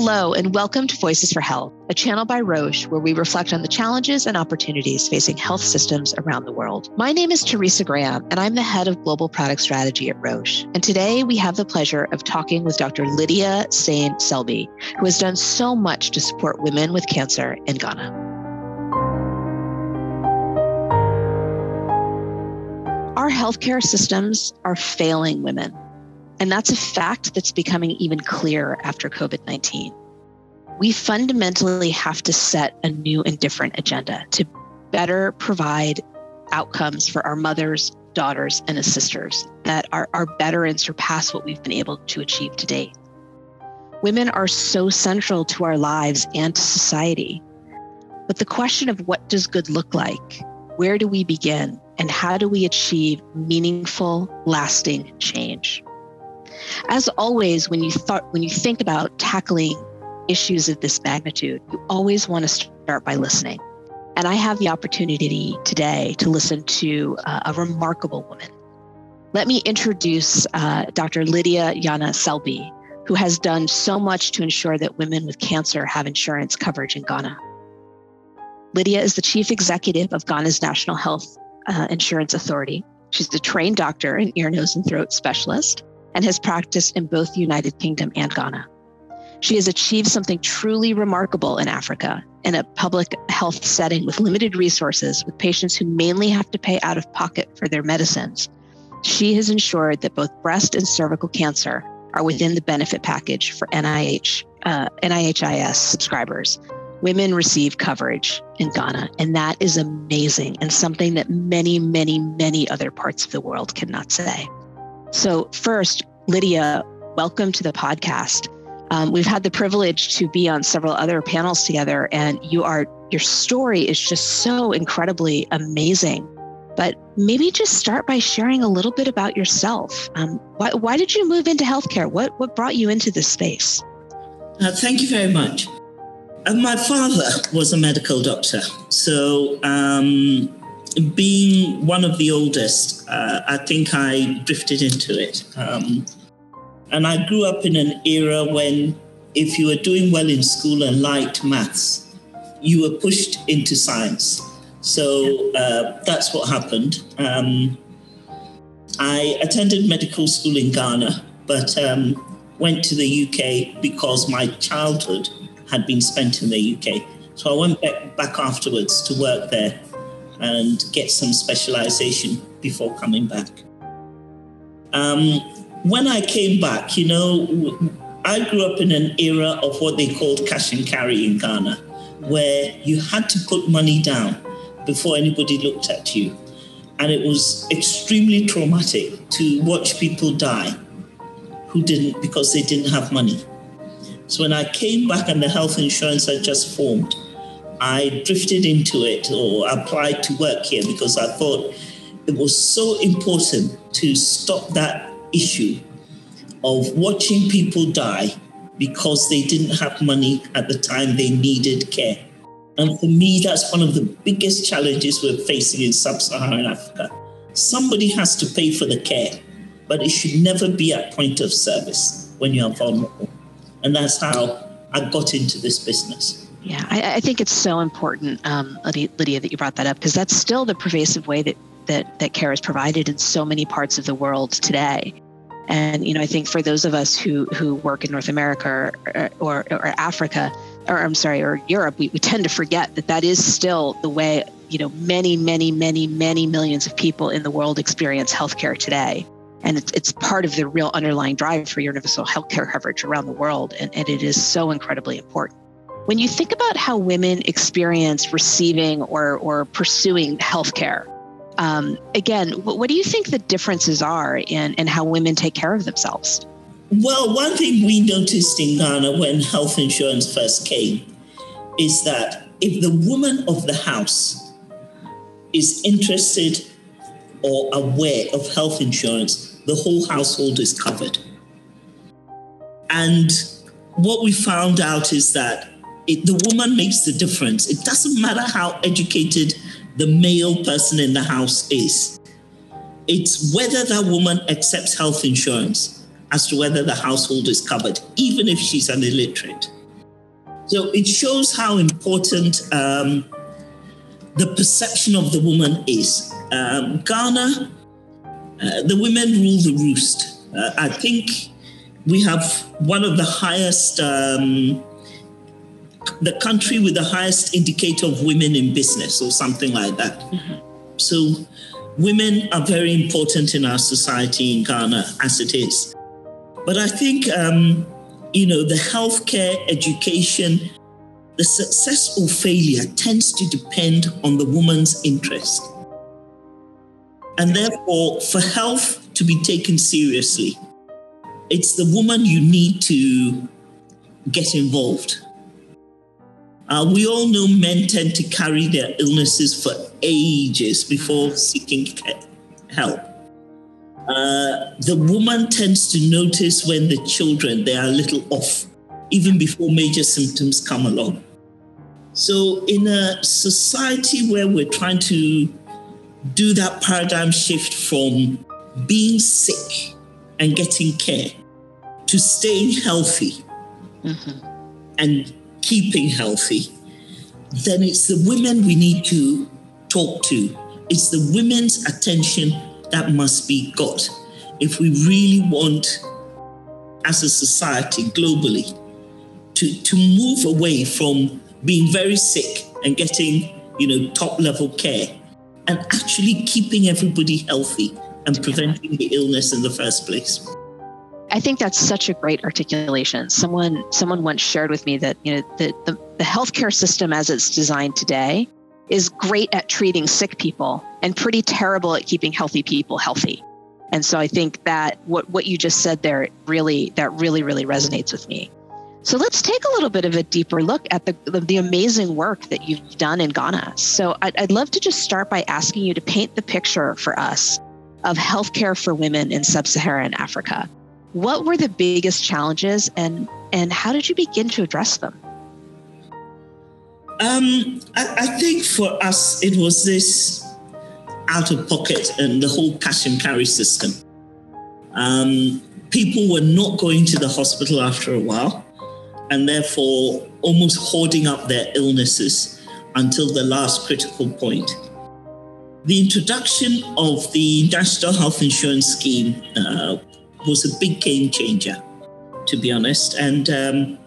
Hello, and welcome to Voices for Health, a channel by Roche where we reflect on the challenges and opportunities facing health systems around the world. My name is Teresa Graham, and I'm the head of global product strategy at Roche. And today we have the pleasure of talking with Dr. Lydia Dsane-Selby, who has done so much to support women with cancer in Ghana. Our healthcare systems are failing women and that's a fact that's becoming even clearer after COVID 19. We fundamentally have to set a new and different agenda to better provide outcomes for our mothers, daughters, and sisters that are, are better and surpass what we've been able to achieve to date. Women are so central to our lives and to society. But the question of what does good look like, where do we begin, and how do we achieve meaningful, lasting change? As always, when you when you think about tackling issues of this magnitude, you always want to start by listening. And I have the opportunity today to listen to uh, a remarkable woman. Let me introduce uh, Dr. Lydia Dsane-Selby, who has done so much to ensure that women with cancer have insurance coverage in Ghana. Lydia is the chief executive of Ghana's National Health uh, Insurance Authority. She's a trained doctor and ear, nose, and throat specialist and has practiced in both the United Kingdom and Ghana. She has achieved something truly remarkable in Africa in a public health setting with limited resources, with patients who mainly have to pay out of pocket for their medicines. She has ensured that both breast and cervical cancer are within the benefit package for NIH, uh, NHIS subscribers. Women receive coverage in Ghana, and that is amazing and something that many, many, many other parts of the world cannot say. So, first, Lydia, welcome to the podcast. Um, we've had the privilege to be on several other panels together, and you are your story is just so incredibly amazing. But maybe just start by sharing a little bit about yourself. Um, why, why did you move into healthcare? What what brought you into this space? Uh, thank you very much. Uh, my father was a medical doctor, so um, being one of the oldest, uh, I think I drifted into it. Um, and I grew up in an era when if you were doing well in school and liked maths, you were pushed into science. So uh, that's what happened. Um, I attended medical school in Ghana, but um, went to the UK because my childhood had been spent in the UK. So I went back, back afterwards to work there and get some specialization before coming back. Um, when I came back, you know, I grew up in an era of what they called cash and carry in Ghana, where you had to put money down before anybody looked at you. And it was extremely traumatic to watch people die who didn't because they didn't have money. So when I came back and the health insurance had just formed, I drifted into it or applied to work here because I thought it was so important to stop that issue of watching people die because they didn't have money at the time they needed care. And for me, that's one of the biggest challenges we're facing in sub Saharan Africa. Somebody has to pay for the care, but it should never be at point of service when you are vulnerable. And that's how I got into this business. Yeah, I, I think it's so important, um, Lydia, that you brought that up because that's still the pervasive way that, that that care is provided in so many parts of the world today. And you know, I think for those of us who who work in North America or or, or Africa, or I'm sorry, or Europe, we, we tend to forget that that is still the way you know many, many, many, many millions of people in the world experience healthcare today. And it's, it's part of the real underlying drive for universal healthcare coverage around the world. And, and it is so incredibly important. When you think about how women experience receiving or, or pursuing healthcare, um, again, what, what, do you think the differences are in, in how women take care of themselves? Well, one thing we noticed in Ghana when health insurance first came is that if the woman of the house is interested or aware of health insurance, the whole household is covered. And what we found out is that it, the woman makes the difference. It doesn't matter how educated the male person in the house is. It's whether that woman accepts health insurance as to whether the household is covered, even if she's an illiterate. So it shows how important um, the perception of the woman is. Um, Ghana, uh, the women rule the roost. Uh, I think we have one of the highest, um, the country with the highest indicator of women in business or something like that. Mm-hmm. So women are very important in our society in Ghana as it is. But I think, um, you know, the healthcare, education, the successful failure tends to depend on the woman's interest. And therefore, for health to be taken seriously, it's the woman you need to get involved. Uh, we all know men tend to carry their illnesses for ages before seeking help. Uh, the woman tends to notice when the children they are a little off, even before major symptoms come along. So, in a society where we're trying to do that paradigm shift from being sick and getting care to staying healthy mm-hmm. and keeping healthy, then it's the women we need to talk to. It's the women's attention that must be got if we really want, as a society globally, to, to move away from being very sick and getting, you know, top level care and actually keeping everybody healthy and preventing the illness in the first place. I think that's such a great articulation. Someone someone once shared with me that you know the, the, the healthcare system as it's designed today is great at treating sick people and pretty terrible at keeping healthy people healthy. And so I think that what, what you just said there really that really really resonates with me. So let's take a little bit of a deeper look at the, the, amazing work that you've done in Ghana. So I'd, I'd love to just start by asking you to paint the picture for us of healthcare for women in sub-Saharan Africa. What were the biggest challenges and, and how did you begin to address them? Um, I, I think for us, it was this out of pocket and the whole cash and carry system. Um, people were not going to the hospital after a while and therefore almost hoarding up their illnesses until the last critical point. The introduction of the National Health Insurance Scheme uh, was a big game changer, to be honest. And um,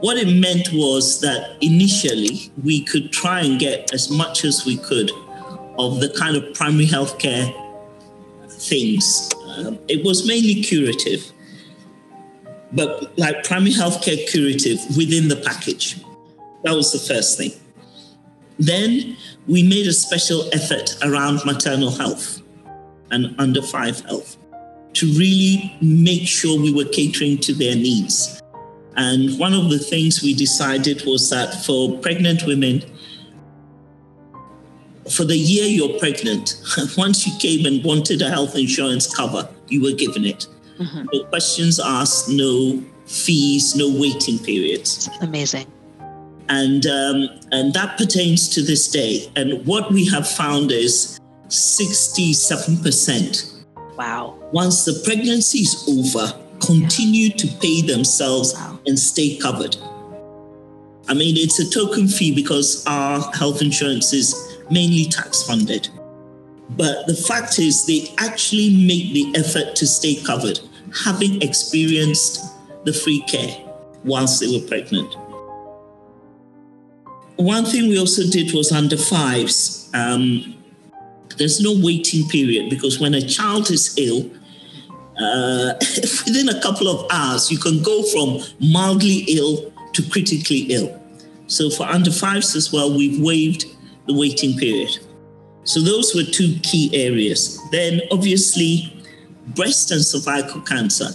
what it meant was that initially we could try and get as much as we could of the kind of primary healthcare things. Um, it was mainly curative, but like primary healthcare curative within the package. That was the first thing. Then we made a special effort around maternal health and under five health to really make sure we were catering to their needs. And one of the things we decided was that for pregnant women, for the year you're pregnant, once you came and wanted a health insurance cover, you were given it. Mm-hmm. No questions asked, no fees, no waiting periods. Amazing. And um, and that pertains to this day. And what we have found is 67%. Wow. Once the pregnancy is over, continue to pay themselves wow. and stay covered. I mean, it's a token fee because our health insurance is mainly tax funded. But the fact is, they actually make the effort to stay covered, having experienced the free care whilst they were pregnant. One thing we also did was under fives. Um, there's no waiting period because when a child is ill, uh, within a couple of hours, you can go from mildly ill to critically ill. So for under fives as well, we've waived the waiting period. So those were two key areas. Then obviously, breast and cervical cancer.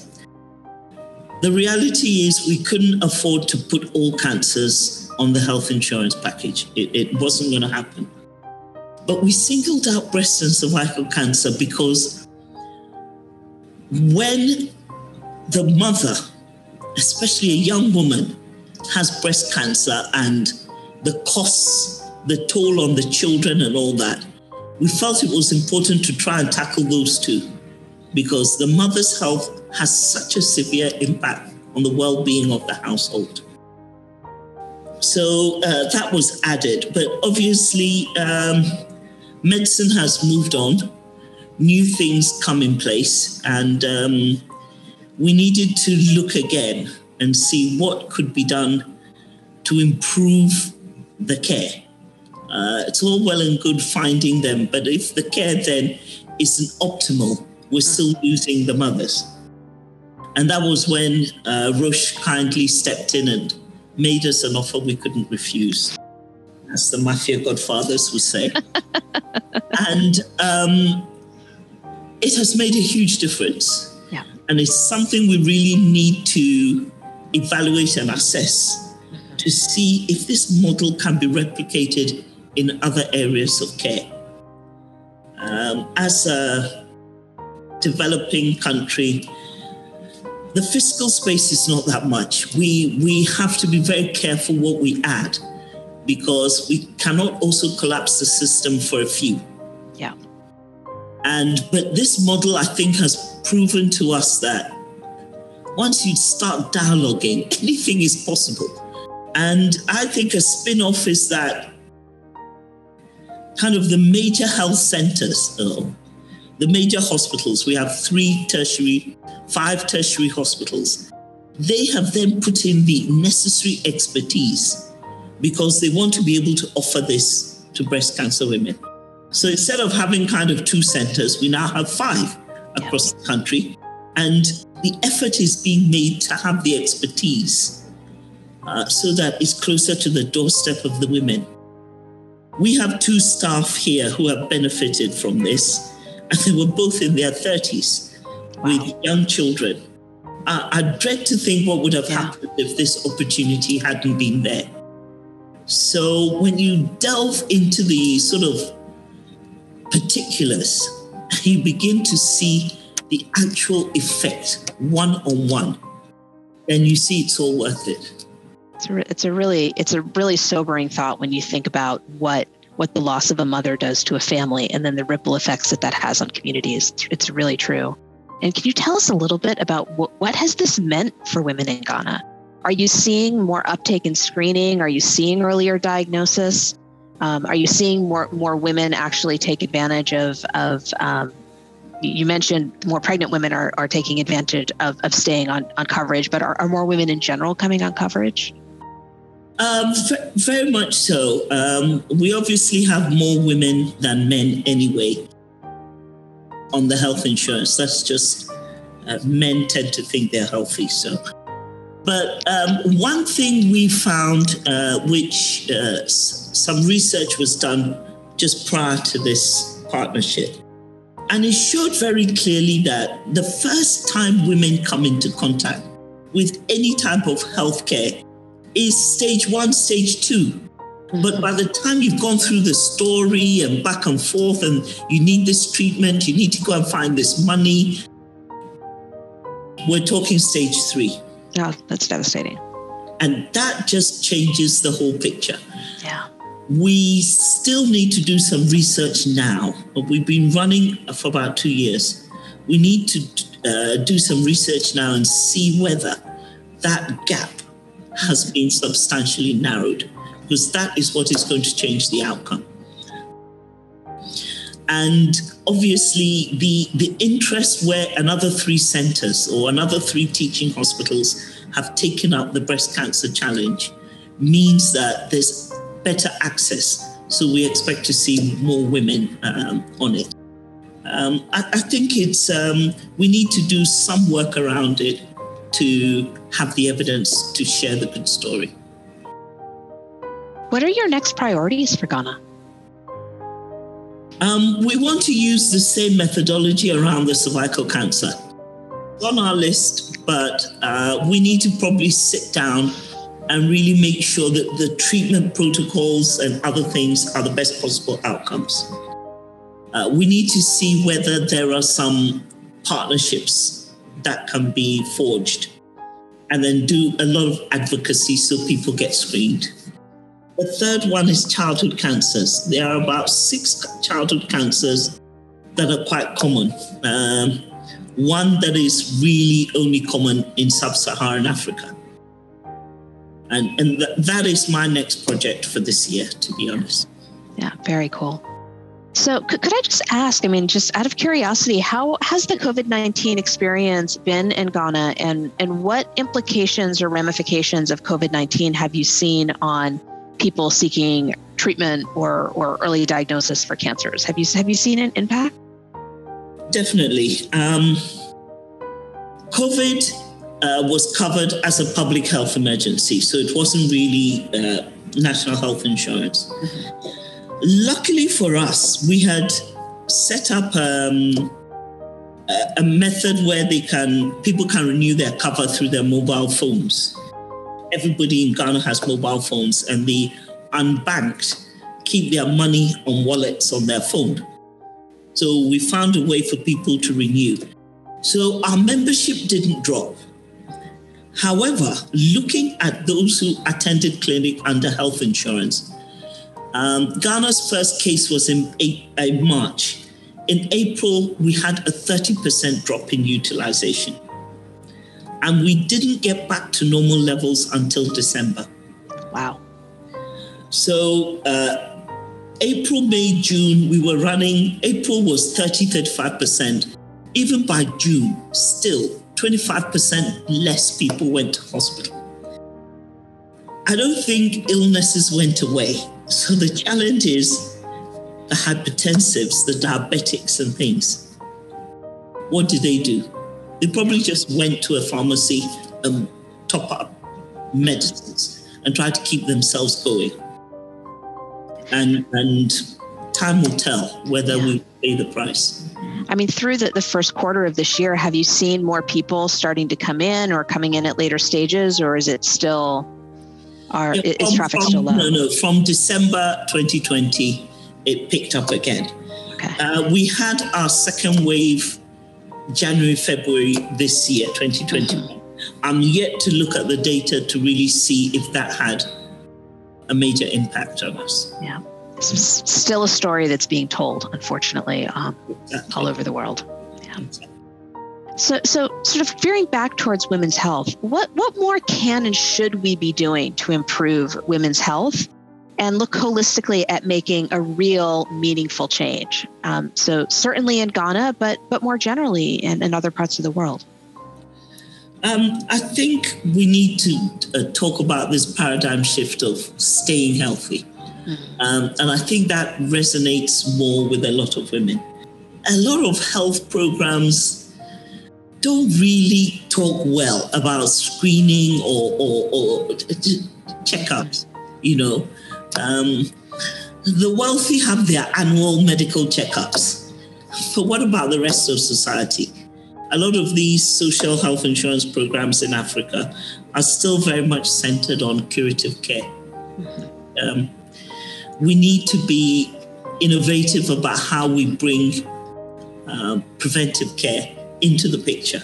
The reality is we couldn't afford to put all cancers on the health insurance package. It, it wasn't going to happen. But we singled out breast and cervical cancer because when the mother, especially a young woman, has breast cancer and the costs, the toll on the children and all that, we felt it was important to try and tackle those two because the mother's health has such a severe impact on the well being of the household. So uh, that was added. But obviously, um, medicine has moved on, new things come in place, and um, we needed to look again and see what could be done to improve the care. Uh, it's all well and good finding them, but if the care then isn't optimal, we're still losing the mothers. And that was when uh, Roche kindly stepped in and made us an offer we couldn't refuse, as the mafia godfathers would say. and um, it has made a huge difference. Yeah. And it's something we really need to evaluate and assess to see if this model can be replicated in other areas of care. Um, as a developing country, the fiscal space is not that much. We we have to be very careful what we add because we cannot also collapse the system for a few. Yeah. And but this model I think has proven to us that once you start dialoguing, anything is possible. And I think a spin-off is that kind of the major health centers, um, the major hospitals, we have three tertiary, five tertiary hospitals. They have then put in the necessary expertise because they want to be able to offer this to breast cancer women. So instead of having kind of two centers, we now have five across yeah. the country. And the effort is being made to have the expertise uh, so that it's closer to the doorstep of the women. We have two staff here who have benefited from this and they were both in their 30s wow. with young children. I, I, dread to think what would have yeah. happened if this opportunity hadn't been there. So when you delve into the sort of particulars, you begin to see the actual effect one on one, and you see it's all worth it. It's a, it's a really it's a really sobering thought when you think about what what the loss of a mother does to a family and then the ripple effects that that has on communities. It's really true. And can you tell us a little bit about what, what has this meant for women in Ghana? Are you seeing more uptake in screening? Are you seeing earlier diagnosis? Um, are you seeing more more women actually take advantage of of um, you mentioned more pregnant women are, are taking advantage of, of staying on, on coverage, but are, are more women in general coming on coverage? Um, very much so. Um, we obviously have more women than men anyway on the health insurance. That's just uh, men tend to think they're healthy. So, but um, one thing we found, uh, which uh, some research was done just prior to this partnership, and it showed very clearly that the first time women come into contact with any type of healthcare is stage one, stage two. But by the time you've gone through the story and back and forth, and you need this treatment, you need to go and find this money, we're talking stage three. Yeah, that's devastating. And that just changes the whole picture. Yeah. We still need to do some research now, but we've been running for about two years. We need to uh, do some research now and see whether that gap has been substantially narrowed because that is what is going to change the outcome. And obviously, the, the interest where another three centers or another three teaching hospitals have taken up the breast cancer challenge means that there's better access. So we expect to see more women um, on it. Um, I, I, think it's um, we need to do some work around it to have the evidence to share the good story. What are your next priorities for Ghana? Um, we want to use the same methodology around the cervical cancer. on our list, but uh, we need to probably sit down and really make sure that the treatment protocols and other things are the best possible outcomes. Uh, we need to see whether there are some partnerships that can be forged and then do a lot of advocacy so people get screened. The third one is childhood cancers. There are about six childhood cancers that are quite common. Um, one that is really only common in sub Saharan Africa. And, and th- that is my next project for this year, to be honest. Yeah, very cool. So, could, could I just ask? I mean, just out of curiosity, how has the COVID 19 experience been in Ghana, and, and what implications or ramifications of COVID 19 have you seen on people seeking treatment or, or early diagnosis for cancers? Have you, have you seen an impact? Definitely. Um, COVID uh, was covered as a public health emergency, so it wasn't really uh, national health insurance. Mm-hmm. Luckily for us, we had set up um, a method where they can people can renew their cover through their mobile phones. Everybody in Ghana has mobile phones, and the unbanked keep their money on wallets on their phone. So we found a way for people to renew. So our membership didn't drop. However, looking at those who attended clinic under health insurance, um, Ghana's first case was in, in March. In April, we had a 30% drop in utilization. And we didn't get back to normal levels until December. Wow. So, uh, April, May, June, we were running, April was 30, 35%. Even by June, still 25% less people went to hospital. I don't think illnesses went away. So the challenge is the hypertensives, the diabetics, and things. What did they do? They probably just went to a pharmacy and top up medicines and try to keep themselves going. And and time will tell whether yeah. we pay the price. I mean, through the, the first quarter of this year, have you seen more people starting to come in or coming in at later stages, or is it still are yeah, is traffic from, still low? No, no. From December 2020, it picked up again. Okay. Uh, we had our second wave January, February this year, 2021. Mm-hmm. I'm yet to look at the data to really see if that had a major impact on us. Yeah. It's still a story that's being told, unfortunately, um, exactly. all over the world. Yeah. Exactly. So, so sort of veering back towards women's health, what, what more can and should we be doing to improve women's health and look holistically at making a real meaningful change? Um, so certainly in Ghana, but, but more generally in, in other parts of the world. Um, I think we need to uh, talk about this paradigm shift of staying healthy. Mm-hmm. Um, and I think that resonates more with a lot of women. A lot of health programs don't really talk well about screening or, or, or checkups, you know. Um, the wealthy have their annual medical checkups. But what about the rest of society? A lot of these social health insurance programs in Africa are still very much centered on curative care. Um, we need to be innovative about how we bring uh, preventive care into the picture.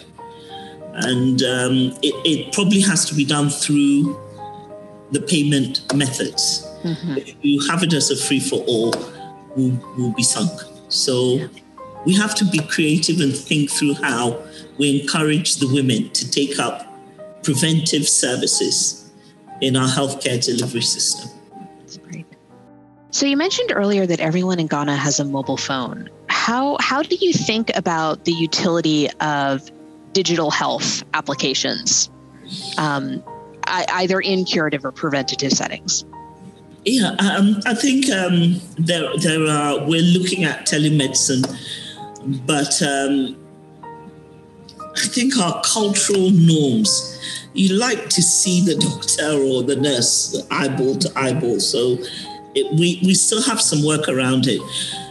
And um, it, it, probably has to be done through the payment methods. Mm-hmm. If you have it as a free for all, will will be sunk. So yeah. we have to be creative and think through how we encourage the women to take up preventive services in our healthcare delivery system. That's great. So you mentioned earlier that everyone in Ghana has a mobile phone how how do you think about the utility of digital health applications, um, either in curative or preventative settings? Yeah, um, I think um, there there are. We're looking at telemedicine, but um, I think our cultural norms. You like to see the doctor or the nurse eyeball to eyeball, so it, we we still have some work around it.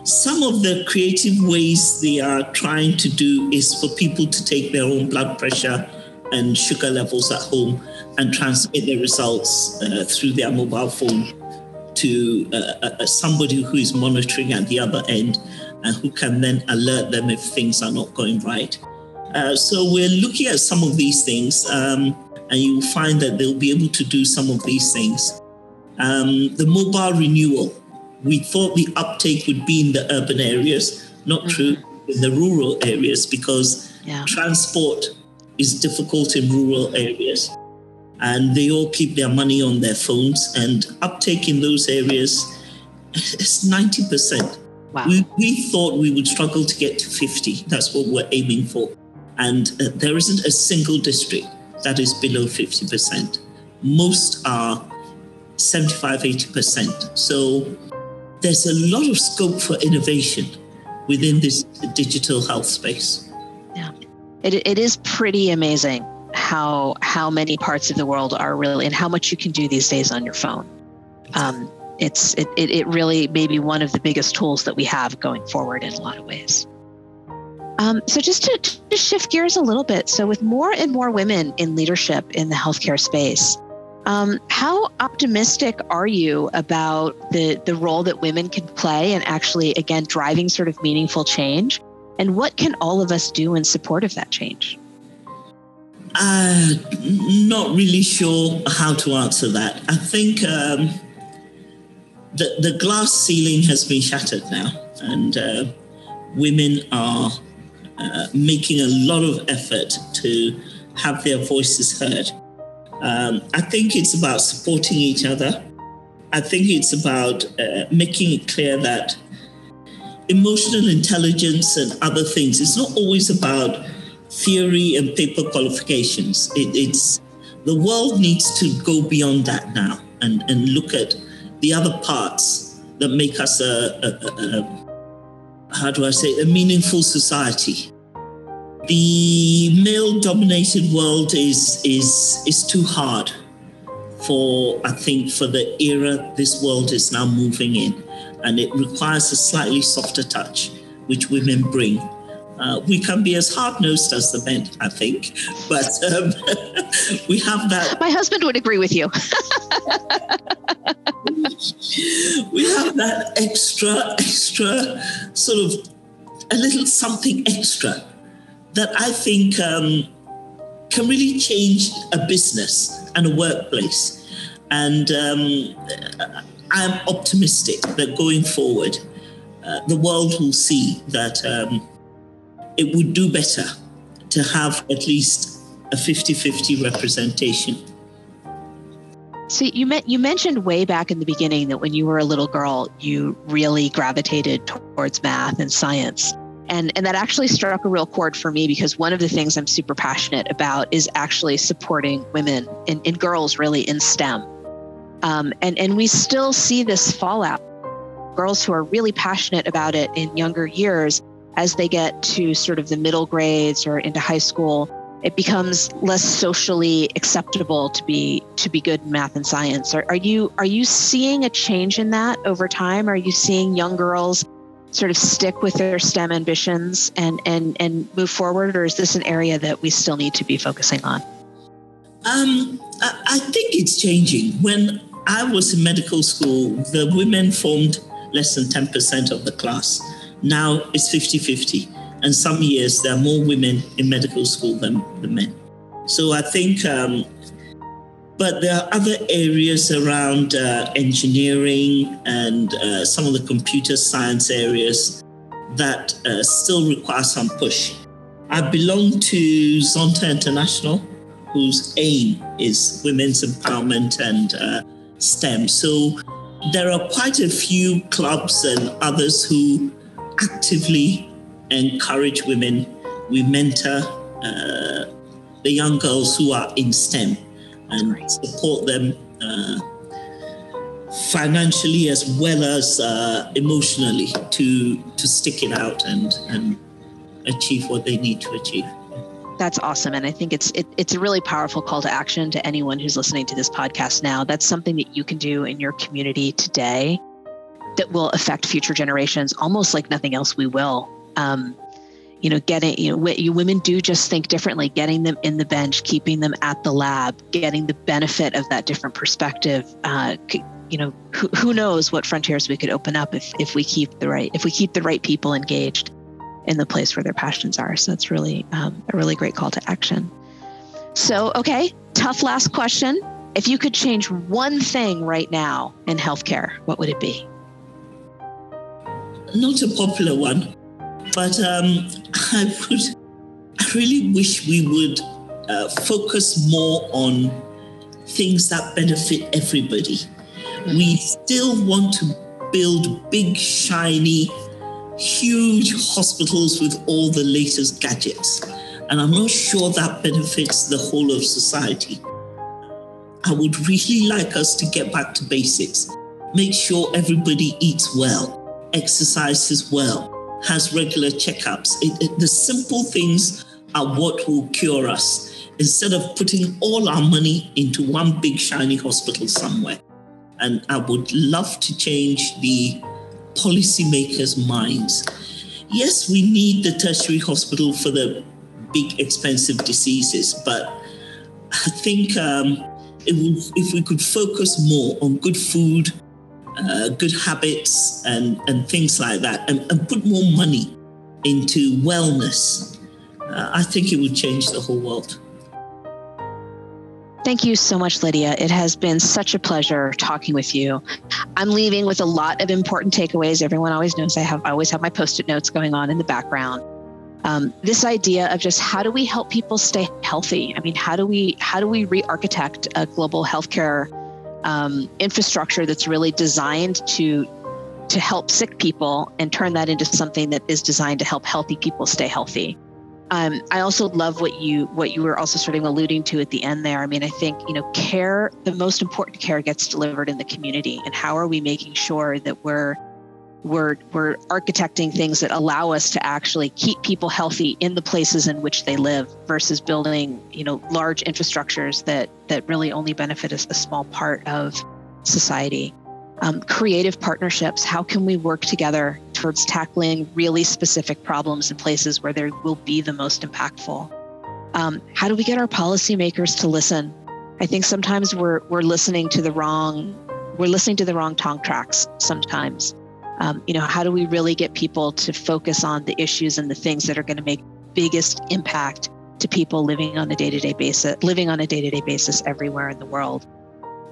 Some of the creative ways they are trying to do is for people to take their own blood pressure and sugar levels at home and transmit the results uh, through their mobile phone to uh, uh, somebody who is monitoring at the other end and who can then alert them if things are not going right. Uh, so we're looking at some of these things, um, and you'll find that they'll be able to do some of these things. Um, the mobile renewal we thought the uptake would be in the urban areas, not mm-hmm. true in the rural areas because yeah. transport is difficult in rural areas. And they all keep their money on their phones, and uptake in those areas is 90%. Wow. We, we thought we would struggle to get to 50. That's what we're aiming for. And uh, there isn't a single district that is below 50%. Most are 75, 80%. So there's a lot of scope for innovation within this digital health space. Yeah, it, it is pretty amazing how how many parts of the world are really and how much you can do these days on your phone. Um, it's it, it, it really may be one of the biggest tools that we have going forward in a lot of ways. Um, so just to, to shift gears a little bit, so with more and more women in leadership in the healthcare space, um, how optimistic are you about the the role that women can play in actually again driving sort of meaningful change? And what can all of us do in support of that change? Uh, not really sure how to answer that. I think um, the, the glass ceiling has been shattered now, and uh, women are uh, making a lot of effort to have their voices heard. Um, I think it's about supporting each other. I think it's about uh, making it clear that emotional intelligence and other things, it's not always about theory and paper qualifications. It, it's the world needs to go beyond that now and, and look at the other parts that make us a, a, a how do I say, a meaningful society. The male dominated world is, is, is too hard for, I think, for the era this world is now moving in. And it requires a slightly softer touch, which women bring. Uh, we can be as hard nosed as the men, I think, but um, we have that. My husband would agree with you. we have that extra, extra sort of a little something extra that I think um, can really change a business and a workplace. And um, I'm optimistic that going forward, uh, the world will see that um, it would do better to have at least a 50 50 representation. So you met, you mentioned way back in the beginning that when you were a little girl, you really gravitated towards math and science. And, and that actually struck a real chord for me because one of the things I'm super passionate about is actually supporting women and, and girls really in STEM. Um, and, and we still see this fallout. Girls who are really passionate about it in younger years, as they get to sort of the middle grades or into high school, it becomes less socially acceptable to be to be good in math and science. Are, are you are you seeing a change in that over time? Are you seeing young girls sort of stick with their STEM ambitions and and and move forward, or is this an area that we still need to be focusing on? Um, I think it's changing. When I was in medical school, the women formed less than 10% of the class. Now it's 50 50 and some years there are more women in medical school than the men. So I think, um, but there are other areas around uh, engineering and uh, some of the computer science areas that uh, still require some push. I belong to Zonta International, whose aim is women's empowerment and uh, STEM. So there are quite a few clubs and others who actively encourage women. We mentor uh, the young girls who are in STEM and support them uh, financially as well as uh, emotionally to to stick it out and and achieve what they need to achieve. That's awesome, and I think it's it, it's a really powerful call to action to anyone who's listening to this podcast now. That's something that you can do in your community today that will affect future generations, almost like nothing else we will um, you know, getting, you know, you, women do just think differently, getting them in the bench, keeping them at the lab, getting the benefit of that different perspective. Uh, you know, who, who knows what frontiers we could open up if, if we keep the right, if we keep the right people engaged in the place where their passions are. So that's really um, a really great call to action. So, okay, tough last question. If you could change one thing right now in healthcare, what would it be? Not a popular one but um, I would, I really wish we would uh, focus more on things that benefit everybody. We still want to build big, shiny, huge hospitals with all the latest gadgets. And I'm not sure that benefits the whole of society. I would really like us to get back to basics. Make sure everybody eats well, exercises well, has regular checkups. It, it, the simple things are what will cure us instead of putting all our money into one big shiny hospital somewhere. And I would love to change the policymakers' minds. Yes, we need the tertiary hospital for the big expensive diseases, but I think um, if we could focus more on good food, uh, good habits, and, and things like that, and, and put more money into wellness, uh, I think it would change the whole world. Thank you so much, Lydia. It has been such a pleasure talking with you. I'm leaving with a lot of important takeaways. Everyone always knows I have I always have my post-it notes going on in the background um, this idea of just how do we help people stay healthy? I mean, how do we how do we re-architect a global healthcare um, infrastructure that's really designed to to help sick people and turn that into something that is designed to help healthy people stay healthy? Um, I also love what you what you were also sort of alluding to at the end there. I mean, I think you know, care the most important care gets delivered in the community, and how are we making sure that we're we're we're architecting things that allow us to actually keep people healthy in the places in which they live versus building you know large infrastructures that that really only benefit a, a small part of society. Um, creative partnerships how can we work together towards tackling really specific problems in places where there will be the most impactful? Um, how do we get our policymakers to listen? I think sometimes we're we're listening to the wrong we're listening to the wrong talk tracks sometimes um, you know, how do we really get people to focus on the issues and the things that are going to make biggest impact to people living on a day-to-day basis, living on a day-to-day basis everywhere in the world?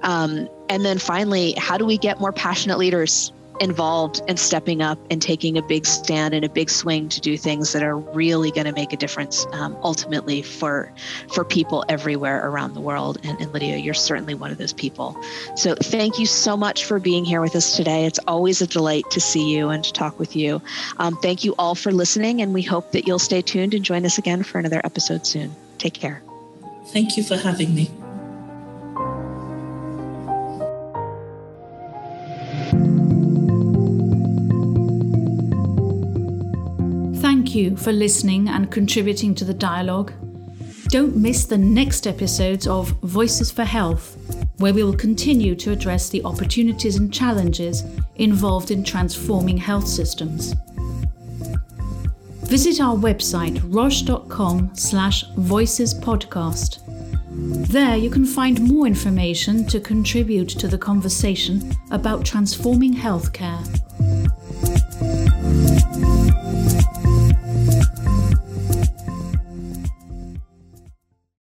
Um, and then finally, how do we get more passionate leaders involved and stepping up and taking a big stand and a big swing to do things that are really going to make a difference um, ultimately for for people everywhere around the world. And, and lydia you're certainly one of those people. So thank you so much for being here with us today. It's always a delight to see you and to talk with you. Um, thank you all for listening and we hope that you'll stay tuned and join us again for another episode soon. Take care. Thank you for having me you for listening and contributing to the dialogue. Don't miss the next episodes of Voices for Health, where we will continue to address the opportunities and challenges involved in transforming health systems. Visit our website roche.com slash voicespodcast. There you can find more information to contribute to the conversation about transforming healthcare